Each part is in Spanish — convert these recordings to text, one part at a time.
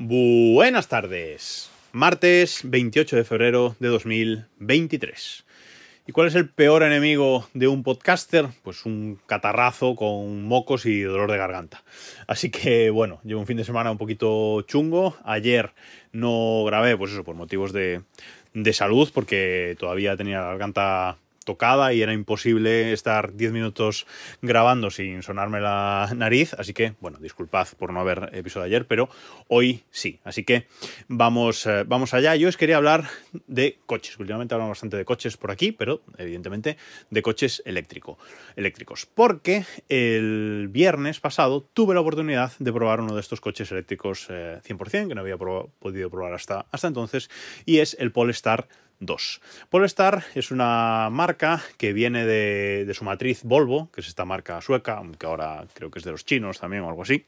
Buenas tardes. Martes 28 de febrero de 2023. ¿Y cuál es el peor enemigo de un podcaster? Pues un catarrazo con mocos y dolor de garganta. Así que bueno, llevo un fin de semana un poquito chungo. Ayer no grabé, pues eso, por motivos de, de salud, porque todavía tenía la garganta tocada y era imposible estar 10 minutos grabando sin sonarme la nariz, así que, bueno, disculpad por no haber episodio ayer, pero hoy sí, así que vamos, eh, vamos allá. Yo os quería hablar de coches, últimamente hablamos bastante de coches por aquí, pero evidentemente de coches eléctrico, eléctricos, porque el viernes pasado tuve la oportunidad de probar uno de estos coches eléctricos 100%, eh, que no había podido probar hasta, hasta entonces, y es el Polestar 2. Polestar es una marca que viene de, su matriz Volvo, que es esta marca sueca, aunque ahora creo que es de los chinos también o algo así.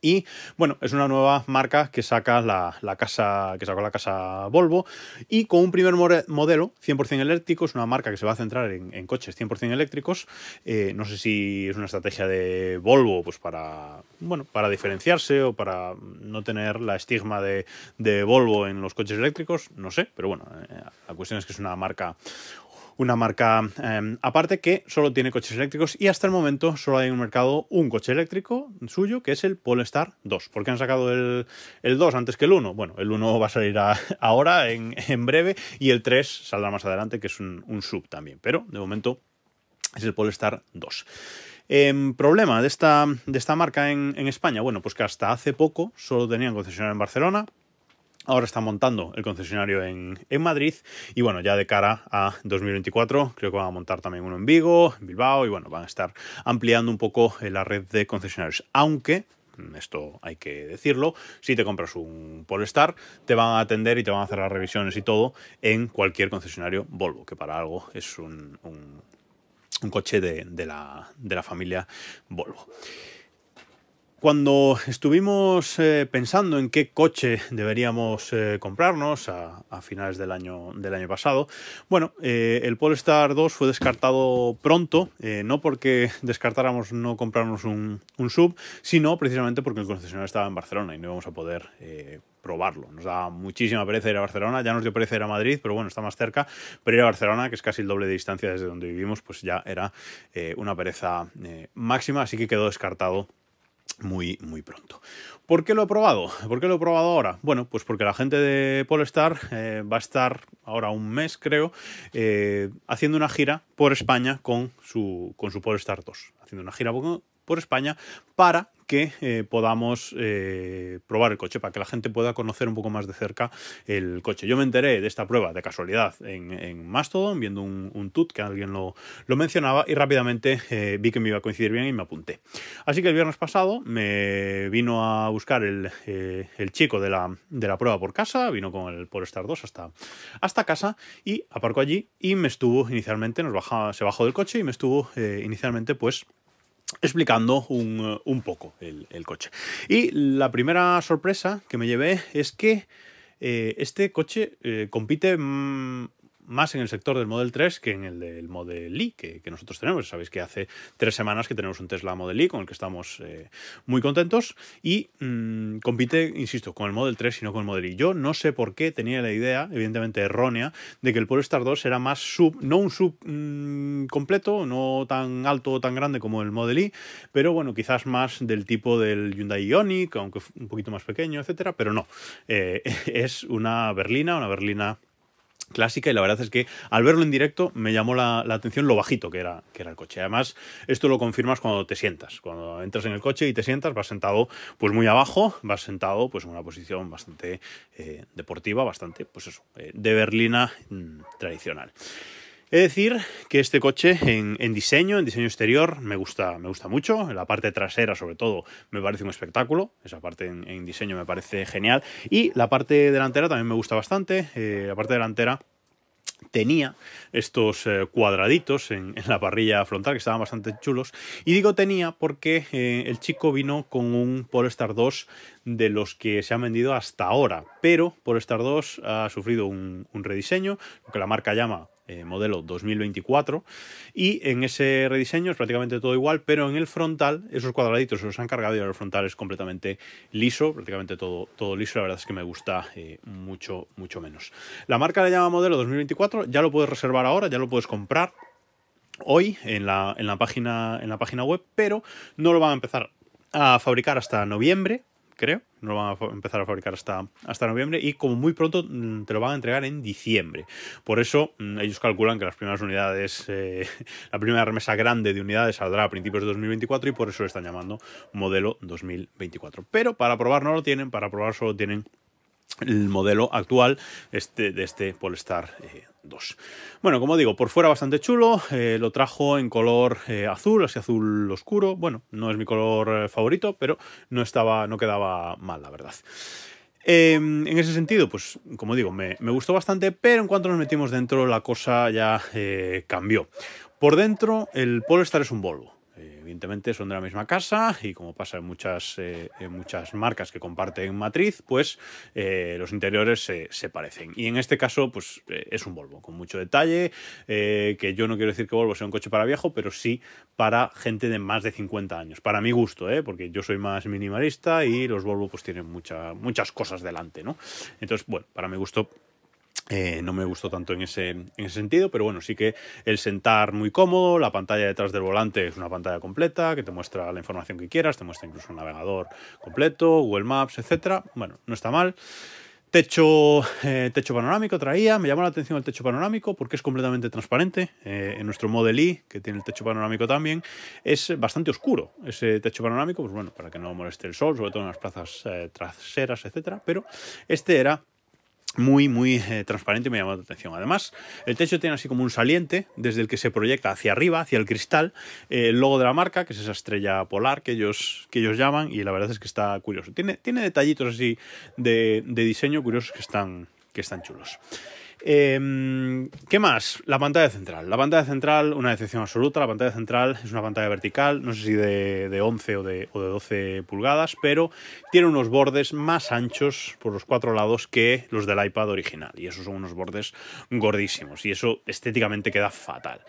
Y bueno, es una nueva marca que saca la, casa, que sacó la casa Volvo y con un primer modelo 100% eléctrico, es una marca que se va a centrar en, coches 100% eléctricos. Eh, no sé si es una estrategia de Volvo pues para, bueno, para diferenciarse o para no tener la estigma de, de Volvo en los coches eléctricos, no sé, pero bueno, eh, la cuestión es que es una marca una marca em, aparte que solo tiene coches eléctricos y hasta el momento solo hay en el mercado un coche eléctrico suyo que es el Polestar 2. ¿Por qué han sacado el, 2 antes que el 1? Bueno, el 1 va a salir ahora, en, breve, y el 3 saldrá más adelante, que es un, sub también. Pero de momento es el Polestar 2. Em, problema de esta, de esta marca en, en, España, bueno, pues que hasta hace poco solo tenían concesionario en Barcelona, Ahora están montando el concesionario en, Madrid y bueno, ya de cara a 2024 creo que van a montar también uno en Vigo, en Bilbao y bueno, van a estar ampliando un poco la red de concesionarios. Aunque esto hay que decirlo, si te compras un Polestar, te van a atender y te van a hacer las revisiones y todo en cualquier concesionario Volvo, que para algo es un, coche de, la, de la familia Volvo. Cuando estuvimos eh, pensando en qué coche deberíamos eh, comprarnos a, finales del año, del año pasado, bueno, eh, el Polestar 2 fue descartado pronto, no porque descartáramos no comprarnos un, sub, sino precisamente porque el concesionario estaba en Barcelona y no íbamos a poder probarlo. Nos da muchísima pereza ir a Barcelona, ya nos dio pereza ir a Madrid, pero bueno, está más cerca, pero ir a Barcelona, que es casi el doble de distancia desde donde vivimos, pues ya era una pereza máxima, así que quedó descartado muy, muy pronto. ¿Por qué lo he probado? ¿Por qué lo he probado ahora? Bueno, pues porque la gente de Polestar eh, va a estar ahora un mes, creo, eh, haciendo una gira por España con su, con su Polestar 2. Haciendo una gira por España para que eh, podamos eh, probar el coche, para que la gente pueda conocer un poco más de cerca el coche. Yo me enteré de esta prueba de casualidad en, Mastodon, viendo un, tut que alguien lo, mencionaba y rápidamente eh, vi que me iba a coincidir bien y me apunté. Así que el viernes pasado me vino a buscar el, chico de la, de la, prueba por casa, vino con el Polestar 2 hasta, hasta casa y aparcó allí y me estuvo inicialmente, nos baja, se bajó del coche y me estuvo inicialmente pues explicando un, un poco el, el, coche. Y la primera sorpresa que me llevé es que eh, este coche eh, compite mm, más en el sector del Model 3 que en el del Model Y que, nosotros tenemos. Sabéis que hace tres semanas que tenemos un Tesla Model Y con el que estamos eh, muy contentos y mm, compite, insisto, con el Model 3 y no con el Model Y. Yo no sé por qué tenía la idea, evidentemente errónea, de que el Polestar 2 era más sub, no un sub mm, completo, no tan alto o tan grande como el Model Y, pero bueno, quizás más del tipo del Hyundai Ioniq, aunque un poquito más pequeño, etcétera, pero no. Eh, es una berlina, una berlina clásica y la verdad es que al verlo en directo me llamó la, atención lo bajito que era, que era el coche. Además, esto lo confirmas cuando te sientas. Cuando entras en el coche y te sientas, vas sentado pues muy abajo, vas sentado pues en una posición bastante eh, deportiva, bastante, pues eso, eh, de berlina mm, tradicional. He de decir que este coche en, diseño, en diseño exterior, me gusta, me gusta mucho. La parte trasera, sobre todo, me parece un espectáculo. Esa parte en, diseño me parece genial. Y la parte delantera también me gusta bastante. Eh, la parte delantera tenía estos eh, cuadraditos en, la parrilla frontal que estaban bastante chulos. Y digo tenía porque eh, el chico vino con un Polestar 2 de los que se han vendido hasta ahora. Pero Polestar 2 ha sufrido un, rediseño, lo que la marca llama eh, modelo 2024 y en ese rediseño es prácticamente todo igual, pero en el frontal esos cuadraditos se los han cargado y ahora el frontal es completamente liso, prácticamente todo, todo liso, la verdad es que me gusta eh, mucho, mucho menos. La marca le llama modelo 2024, ya lo puedes reservar ahora, ya lo puedes comprar hoy en la, en la, página, en la página web, pero no lo van a empezar a fabricar hasta noviembre, creo. No lo van a empezar a fabricar hasta, hasta noviembre y como muy pronto mm, te lo van a entregar en diciembre. Por eso mm, ellos calculan que las primeras unidades, eh, la primera remesa grande de unidades saldrá a principios de 2024 y por eso lo están llamando modelo 2024. Pero para probar no lo tienen, para probar solo tienen el modelo actual este, de este Polestar 2. Eh, bueno, como digo, por fuera bastante chulo, eh, lo trajo en color eh, azul, así azul oscuro. Bueno, no es mi color favorito, pero no estaba, no quedaba mal, la verdad. Em, en ese sentido, pues como digo, me, me, gustó bastante, pero en cuanto nos metimos dentro, la cosa ya cambió. Por dentro, el Polestar es un Volvo evidentemente son de la misma casa y como pasa en muchas, eh, muchas marcas que comparten matriz, pues eh, los interiores se, parecen. Y en este caso, pues eh, es un Volvo con mucho detalle, que yo no quiero decir que Volvo sea un coche para viejo, pero sí para gente de más de 50 años. Para mi gusto, porque yo soy más minimalista y los Volvo pues tienen muchas cosas delante, ¿no? Entonces, bueno, para mi gusto eh, no me gustó tanto en ese, en ese sentido, pero bueno, sí que el sentar muy cómodo, la pantalla detrás del volante es una pantalla completa que te muestra la información que quieras, te muestra incluso un navegador completo, Google Maps, etcétera. Bueno, no está mal. Techo, eh, techo panorámico traía, me llamó la atención el techo panorámico porque es completamente transparente. Eh, en nuestro Model I, que tiene el techo panorámico también, es bastante oscuro ese techo panorámico, pues bueno, para que no moleste el sol, sobre todo en las plazas traseras, etcétera. Pero este era muy, muy eh, transparente y me llamó la atención. Además, el techo tiene así como un saliente desde el que se proyecta hacia arriba, hacia el cristal, eh, el logo de la marca, que es esa estrella polar que ellos, que ellos llaman, y la verdad es que está curioso. Tiene, tiene detallitos así de, de diseño curiosos que están, que están chulos. Em, ¿Qué más? La pantalla central. La pantalla central, una decepción absoluta. La pantalla central es una pantalla vertical, no sé si de, 11 o de, o de, 12 pulgadas, pero tiene unos bordes más anchos por los cuatro lados que los del iPad original. Y esos son unos bordes gordísimos. Y eso estéticamente queda fatal.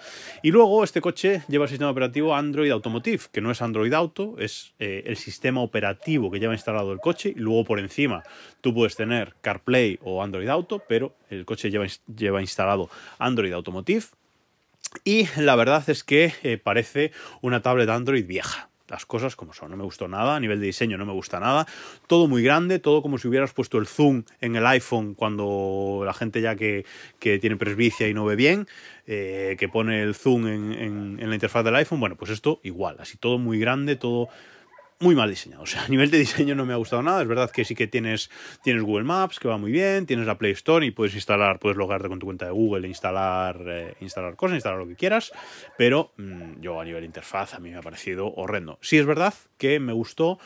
Y luego este coche lleva el sistema operativo Android Automotive, que no es Android Auto, es eh, el sistema operativo que lleva instalado el coche. Y luego por encima tú puedes tener CarPlay o Android Auto, pero el coche lleva instalado Android Automotive. Y la verdad es que eh, parece una tablet Android vieja las cosas como son. No me gustó nada, a nivel de diseño no me gusta nada. Todo muy grande, todo como si hubieras puesto el zoom en el iPhone cuando la gente ya que, tiene presbicia y no ve bien, eh, que pone el zoom en, en, la interfaz del iPhone. Bueno, pues esto igual, así todo muy grande, todo muy mal diseñado. O sea, a nivel de diseño no me ha gustado nada. Es verdad que sí que tienes, tienes Google Maps, que va muy bien, tienes la Play Store y puedes instalar, puedes logarte con tu cuenta de Google e instalar, eh, instalar cosas, instalar lo que quieras. Pero mm, yo a nivel interfaz a mí me ha parecido horrendo. Sí es verdad que me gustó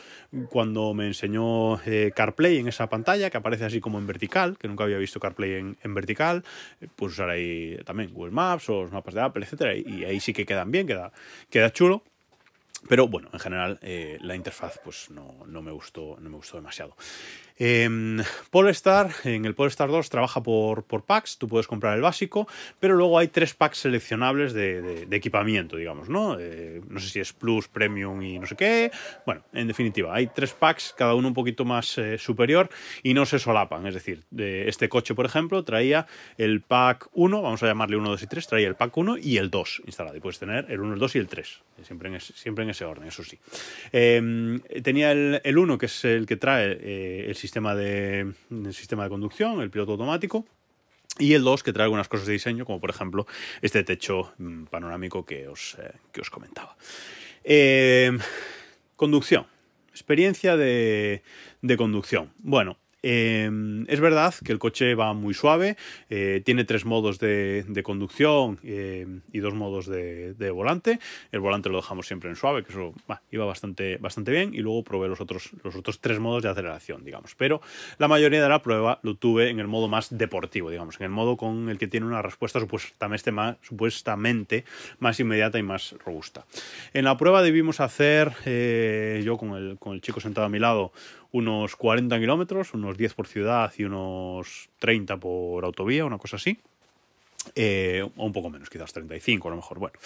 cuando me enseñó eh, CarPlay en esa pantalla, que aparece así como en vertical, que nunca había visto CarPlay en, en vertical. Pues usar ahí también Google Maps o los mapas de Apple, etcétera, y ahí sí que quedan bien, queda, queda chulo. Pero bueno, en general eh, la interfaz pues no, no, me gustó, no me gustó demasiado. Eh, Polestar, en el Polestar 2 trabaja por, por, packs, tú puedes comprar el básico, pero luego hay tres packs seleccionables de, de, equipamiento, digamos, ¿no? Eh, no sé si es Plus, Premium y no sé qué. Bueno, en definitiva, hay tres packs, cada uno un poquito más eh, superior y no se solapan. Es decir, de este coche, por ejemplo, traía el pack 1, vamos a llamarle 1, 2 y 3, traía el pack 1 y el 2 instalado. Y puedes tener el 1, el 2 y el 3, siempre en, siempre en ese orden, eso sí. Em, tenía el, el 1, que es el que trae eh, el sistema sistema de, sistema de conducción, el piloto automático. Y el 2 que trae algunas cosas de diseño, como por ejemplo este techo mm, panorámico que os, eh, que os comentaba. Eh, conducción. Experiencia de, de conducción. Bueno, Em, es verdad que el coche va muy suave, eh, tiene tres modos de, conducción em, y dos modos de, volante. El volante lo dejamos siempre en suave, que eso iba bastante, bastante bien, y luego probé los otros, los otros tres modos de aceleración, digamos. Pero la mayoría de la prueba lo tuve en el modo más deportivo, digamos, en el modo con el que tiene una respuesta supuestamente más, supuestamente más inmediata y más robusta. En la prueba debimos hacer, eh, yo con el, con el chico sentado a mi lado, unos 40 kilómetros, unos 10 por ciudad y unos 30 por autovía, una cosa así. Eh, o un poco menos, quizás 35 a lo mejor, bueno.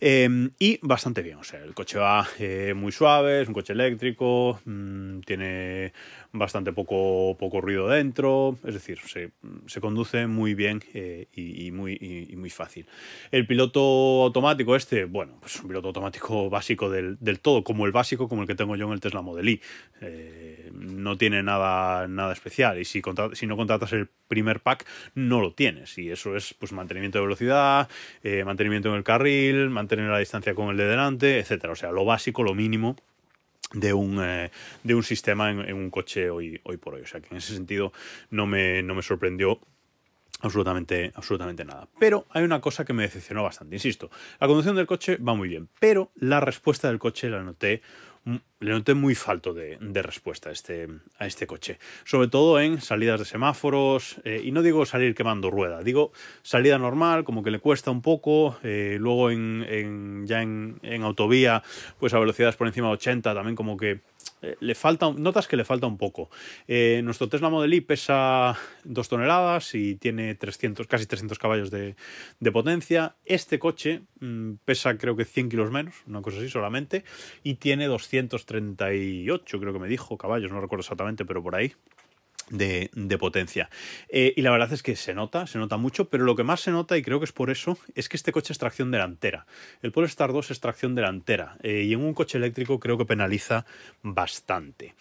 Em, y bastante bien, o sea, el coche va eh, muy suave, es un coche eléctrico, mm, tiene bastante poco, poco ruido dentro, es decir, se, se conduce muy bien eh, y, muy, muy fácil. El piloto automático este, bueno, pues un piloto automático básico del, del todo, como el básico, como el que tengo yo en el Tesla Model I. no tiene nada, nada especial y si, si no contratas el primer pack, no lo tienes y eso es pues mantenimiento de velocidad, eh, mantenimiento en el carril, mantener la distancia con el de delante, etcétera. O sea, lo básico, lo mínimo de un, eh, de un sistema en, un coche hoy, hoy por hoy. O sea que en ese sentido no me, no me sorprendió absolutamente, absolutamente nada. Pero hay una cosa que me decepcionó bastante. Insisto, la conducción del coche va muy bien, pero la respuesta del coche la noté le noté muy falto de, respuesta a este, a este coche. Sobre todo en salidas de semáforos, eh, y no digo salir quemando rueda, digo salida normal, como que le cuesta un poco, eh, luego en, ya en, en, autovía, pues a velocidades por encima de 80, también como que le falta, notas que le falta un poco. Eh, nuestro Tesla Model I pesa 2 toneladas y tiene 300, casi 300 caballos de, potencia. Este coche mm, pesa creo que 100 kilos menos, una cosa así solamente, y tiene 238, creo que me dijo, caballos, no recuerdo exactamente, pero por ahí de, potencia. Eh, y la verdad es que se nota, se nota mucho, pero lo que más se nota, y creo que es por eso, es que este coche es tracción delantera. El Polestar 2 es tracción delantera, eh, y en un coche eléctrico creo que penaliza bastante.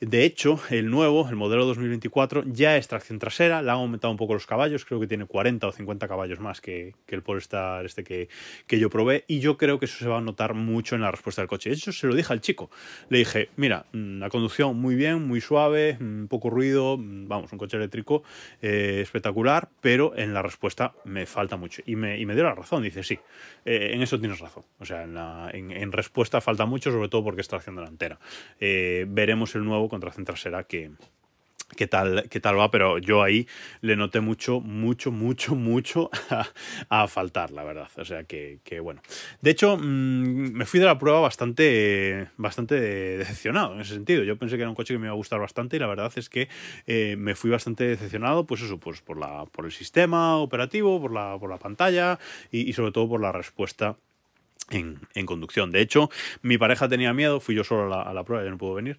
De hecho, el nuevo, el modelo 2024, ya es tracción trasera, le han aumentado un poco los caballos, creo que tiene 40 o 50 caballos más que, el Polestar este que, que, yo probé, y yo creo que eso se va a notar mucho en la respuesta del coche. De hecho, se lo dije al chico. Le dije, mira, mm, la conducción muy bien, muy suave, mm, poco ruido, mm, vamos, un coche eléctrico eh, espectacular, pero en la respuesta me falta mucho. Y me, y me dio la razón, dice, sí, eh, en eso tienes razón. O sea, en, en, respuesta falta mucho, sobre todo porque es tracción delantera. Eh, veremos el nuevo contra trasera que, qué tal, qué tal va, pero yo ahí le noté mucho, mucho, mucho, mucho a, faltar, la verdad. O sea que, bueno. De hecho, mm, me fui de la prueba bastante, bastante decepcionado en ese sentido. Yo pensé que era un coche que me iba a gustar bastante y la verdad es que eh, me fui bastante decepcionado, pues eso, pues por, la, por el sistema operativo, por la, por la pantalla y sobre todo por la respuesta en, conducción. De hecho, mi pareja tenía miedo, fui yo solo a la, prueba, ya no puedo venir.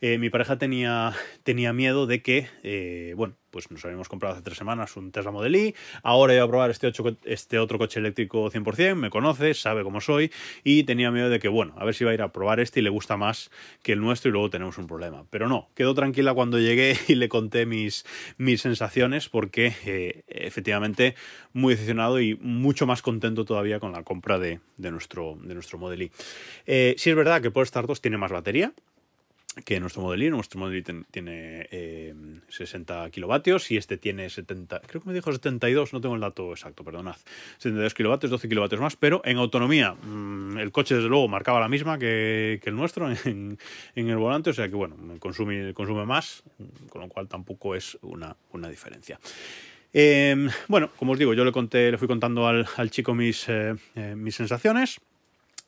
Eh, mi pareja tenía, tenía miedo de que, eh, bueno, pues nos habíamos comprado hace tres semanas un Tesla Model I, ahora iba a probar este, este otro coche eléctrico 100%, me conoce, sabe cómo soy y tenía miedo de que, bueno, a ver si va a ir a probar este y le gusta más que el nuestro y luego tenemos un problema. Pero no, quedó tranquila cuando llegué y le conté mis, mis sensaciones porque eh, efectivamente muy decepcionado y mucho más contento todavía con la compra de, nuestro, de nuestro Model I. Eh, sí es verdad que Polestar 2 tiene más batería, que nuestro Model Nuestro Model tiene 60 eh, kilovatios y este tiene 70, creo que me dijo 72, no tengo el dato exacto, perdonad. 72 kilovatios, 12 kilovatios más, pero en autonomía mm, el coche desde luego marcaba la misma que, el nuestro en, el volante, o sea que bueno, consume, consume más, con lo cual tampoco es una, diferencia. Em, bueno, como os digo, yo le conté, le fui contando al, chico mis, eh, eh, mis sensaciones.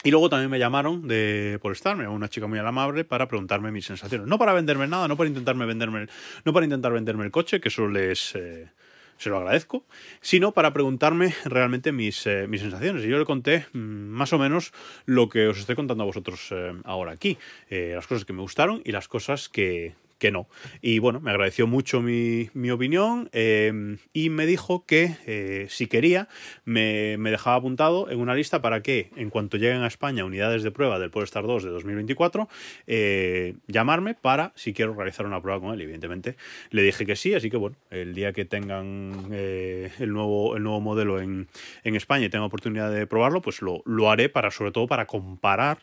Y luego también me llamaron de Polestar, me una chica muy amable para preguntarme mis sensaciones. No para venderme nada, no para intentarme venderme, no para intentar venderme el coche, que eso les eh, se lo agradezco, sino para preguntarme realmente mis, eh, mis sensaciones. Y yo le conté mm, más o menos lo que os estoy contando a vosotros eh, ahora aquí, las cosas que me gustaron y las cosas que, que no. Y bueno, me agradeció mucho mi, opinión em, y me dijo que eh, si quería me, dejaba apuntado en una lista para que en cuanto lleguen a España unidades de prueba del Polestar 2 de 2024, eh, llamarme para si quiero realizar una prueba con él. Evidentemente le dije que sí, así que bueno, el día que tengan eh, el, nuevo, el nuevo modelo en, España y tenga oportunidad de probarlo, pues lo, lo haré para sobre todo para comparar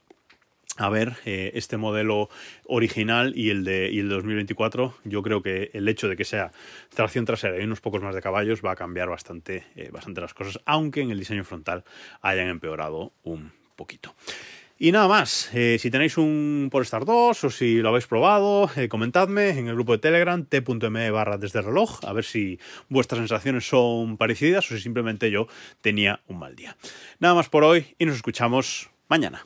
a ver eh, este modelo original y el de el 2024 yo creo que el hecho de que sea tracción trasera y unos pocos más de caballos va a cambiar bastante, eh, bastante las cosas aunque en el diseño frontal hayan empeorado un poquito y nada más, eh, si tenéis un Polestar 2 o si lo habéis probado, comentadme en el grupo de Telegram t.me barra desde reloj, a ver si vuestras sensaciones son parecidas o si simplemente yo tenía un mal día. Nada más por hoy y nos escuchamos mañana.